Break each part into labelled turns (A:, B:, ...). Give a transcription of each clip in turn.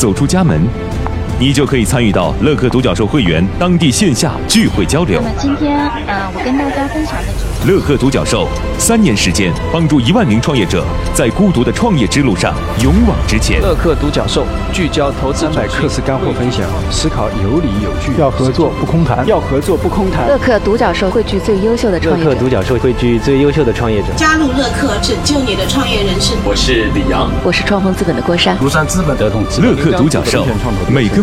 A: 走出家门，你就可以参与到乐客独角兽会员当地线下聚会交流。
B: 那么今天，呃，我跟大家分享的主
A: 题，乐客独角兽三年时间，帮助一万名创业者在孤独的创业之路上勇往直前。
C: 乐客独角兽聚焦投资
D: 百课时干货分享，思考有理有据，
E: 要合作不空谈，
C: 要合作不空谈。
F: 乐客独角兽汇聚最优秀的创业者，
G: 乐客独角兽汇聚最优秀的创业者，
H: 加入乐客，拯救你的创业人生。
I: 我是李阳，
F: 我是创丰资本的郭山，
D: 庐山资本
G: 的同资本。
A: 乐客。独角兽，每个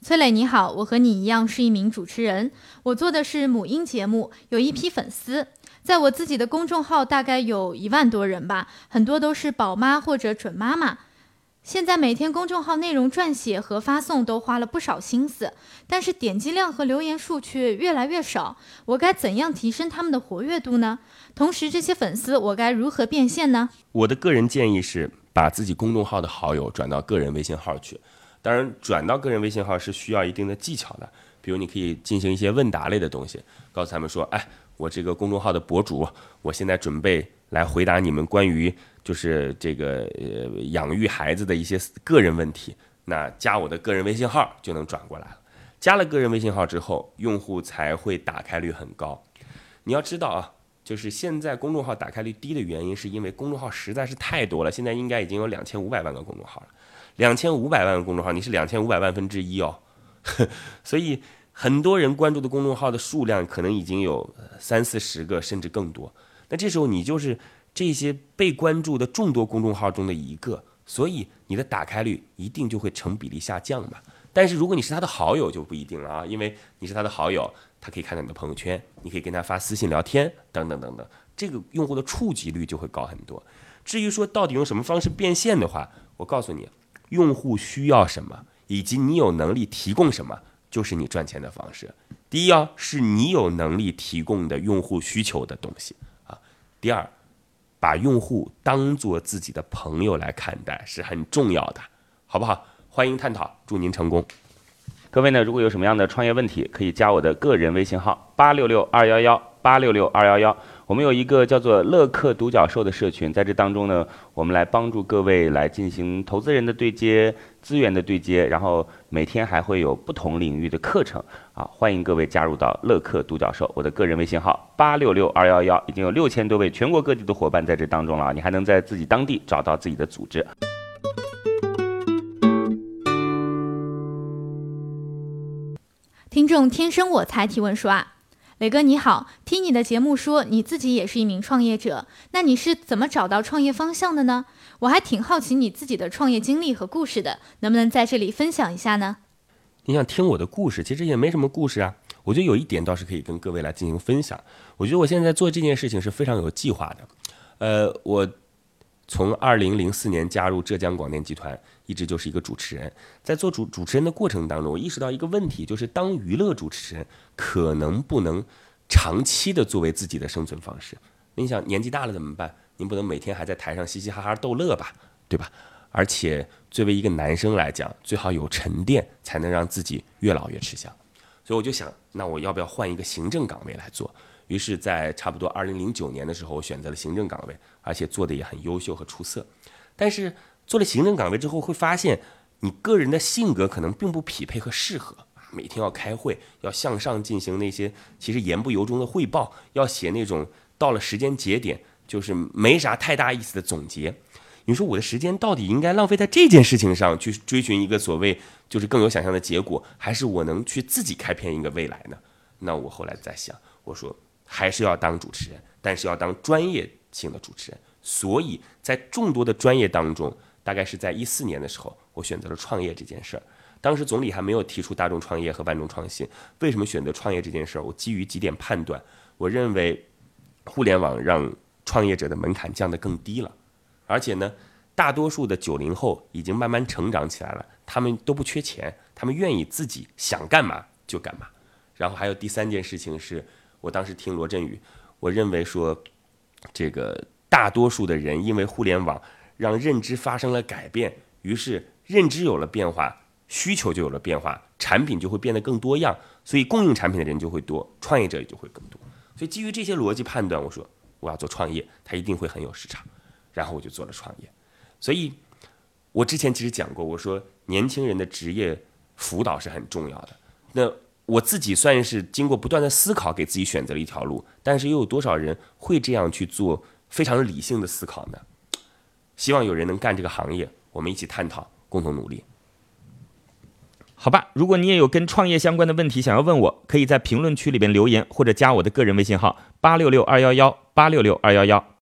J: 崔磊你好，我和你一样是一名主持人，我做的是母婴节目，有一批粉丝，在我自己的公众号大概有一万多人吧，很多都是宝妈或者准妈妈。现在每天公众号内容撰写和发送都花了不少心思，但是点击量和留言数却越来越少，我该怎样提升他们的活跃度呢？同时，这些粉丝我该如何变现呢？
K: 我的个人建议是，把自己公众号的好友转到个人微信号去。当然，转到个人微信号是需要一定的技巧的。比如，你可以进行一些问答类的东西，告诉他们说：“哎，我这个公众号的博主，我现在准备来回答你们关于就是这个呃养育孩子的一些个人问题。那加我的个人微信号就能转过来了。加了个人微信号之后，用户才会打开率很高。你要知道啊，就是现在公众号打开率低的原因，是因为公众号实在是太多了。现在应该已经有两千五百万个公众号了。”两千五百万个公众号，你是两千五百万分之一哦，所以很多人关注的公众号的数量可能已经有三四十个，甚至更多。那这时候你就是这些被关注的众多公众号中的一个，所以你的打开率一定就会成比例下降嘛。但是如果你是他的好友就不一定了啊，因为你是他的好友，他可以看到你的朋友圈，你可以跟他发私信聊天等等等等，这个用户的触及率就会高很多。至于说到底用什么方式变现的话，我告诉你。用户需要什么，以及你有能力提供什么，就是你赚钱的方式。第一啊，是你有能力提供的用户需求的东西啊。第二，把用户当做自己的朋友来看待是很重要的，好不好？欢迎探讨，祝您成功。各位呢，如果有什么样的创业问题，可以加我的个人微信号八六六二幺幺八六六二幺幺。我们有一个叫做“乐客独角兽”的社群，在这当中呢，我们来帮助各位来进行投资人的对接、资源的对接，然后每天还会有不同领域的课程啊，欢迎各位加入到乐客独角兽。我的个人微信号八六六二幺幺，已经有六千多位全国各地的伙伴在这当中了，你还能在自己当地找到自己的组织。
J: 众天生我才提问说啊。磊哥你好，听你的节目说你自己也是一名创业者，那你是怎么找到创业方向的呢？我还挺好奇你自己的创业经历和故事的，能不能在这里分享一下呢？
K: 你想听我的故事，其实也没什么故事啊。我觉得有一点倒是可以跟各位来进行分享。我觉得我现在做这件事情是非常有计划的。呃，我从二零零四年加入浙江广电集团，一直就是一个主持人。在做主主持人的过程当中，我意识到一个问题，就是当娱乐主持人。可能不能长期的作为自己的生存方式。你想年纪大了怎么办？您不能每天还在台上嘻嘻哈哈逗乐吧，对吧？而且作为一个男生来讲，最好有沉淀，才能让自己越老越吃香。所以我就想，那我要不要换一个行政岗位来做？于是，在差不多二零零九年的时候，我选择了行政岗位，而且做的也很优秀和出色。但是做了行政岗位之后，会发现你个人的性格可能并不匹配和适合。每天要开会，要向上进行那些其实言不由衷的汇报，要写那种到了时间节点就是没啥太大意思的总结。你说我的时间到底应该浪费在这件事情上去追寻一个所谓就是更有想象的结果，还是我能去自己开篇一个未来呢？那我后来在想，我说还是要当主持人，但是要当专业性的主持人。所以在众多的专业当中，大概是在一四年的时候，我选择了创业这件事儿。当时总理还没有提出大众创业和万众创新，为什么选择创业这件事儿？我基于几点判断，我认为互联网让创业者的门槛降得更低了，而且呢，大多数的九零后已经慢慢成长起来了，他们都不缺钱，他们愿意自己想干嘛就干嘛。然后还有第三件事情是，我当时听罗振宇，我认为说，这个大多数的人因为互联网让认知发生了改变，于是认知有了变化，需求就有了变化，产品就会变得更多样，所以供应产品的人就会多，创业者也就会更多。所以基于这些逻辑判断，我说我要做创业，它一定会很有市场，然后我就做了创业。所以，我之前其实讲过，我说年轻人的职业辅导是很重要的。那我自己算是经过不断的思考，给自己选择了一条路，但是又有多少人会这样去做非常理性的思考呢？希望有人能干这个行业，我们一起探讨，共同努力。
E: 好吧，如果你也有跟创业相关的问题想要问我，可以在评论区里边留言，或者加我的个人微信号八六六二幺幺八六六二幺幺。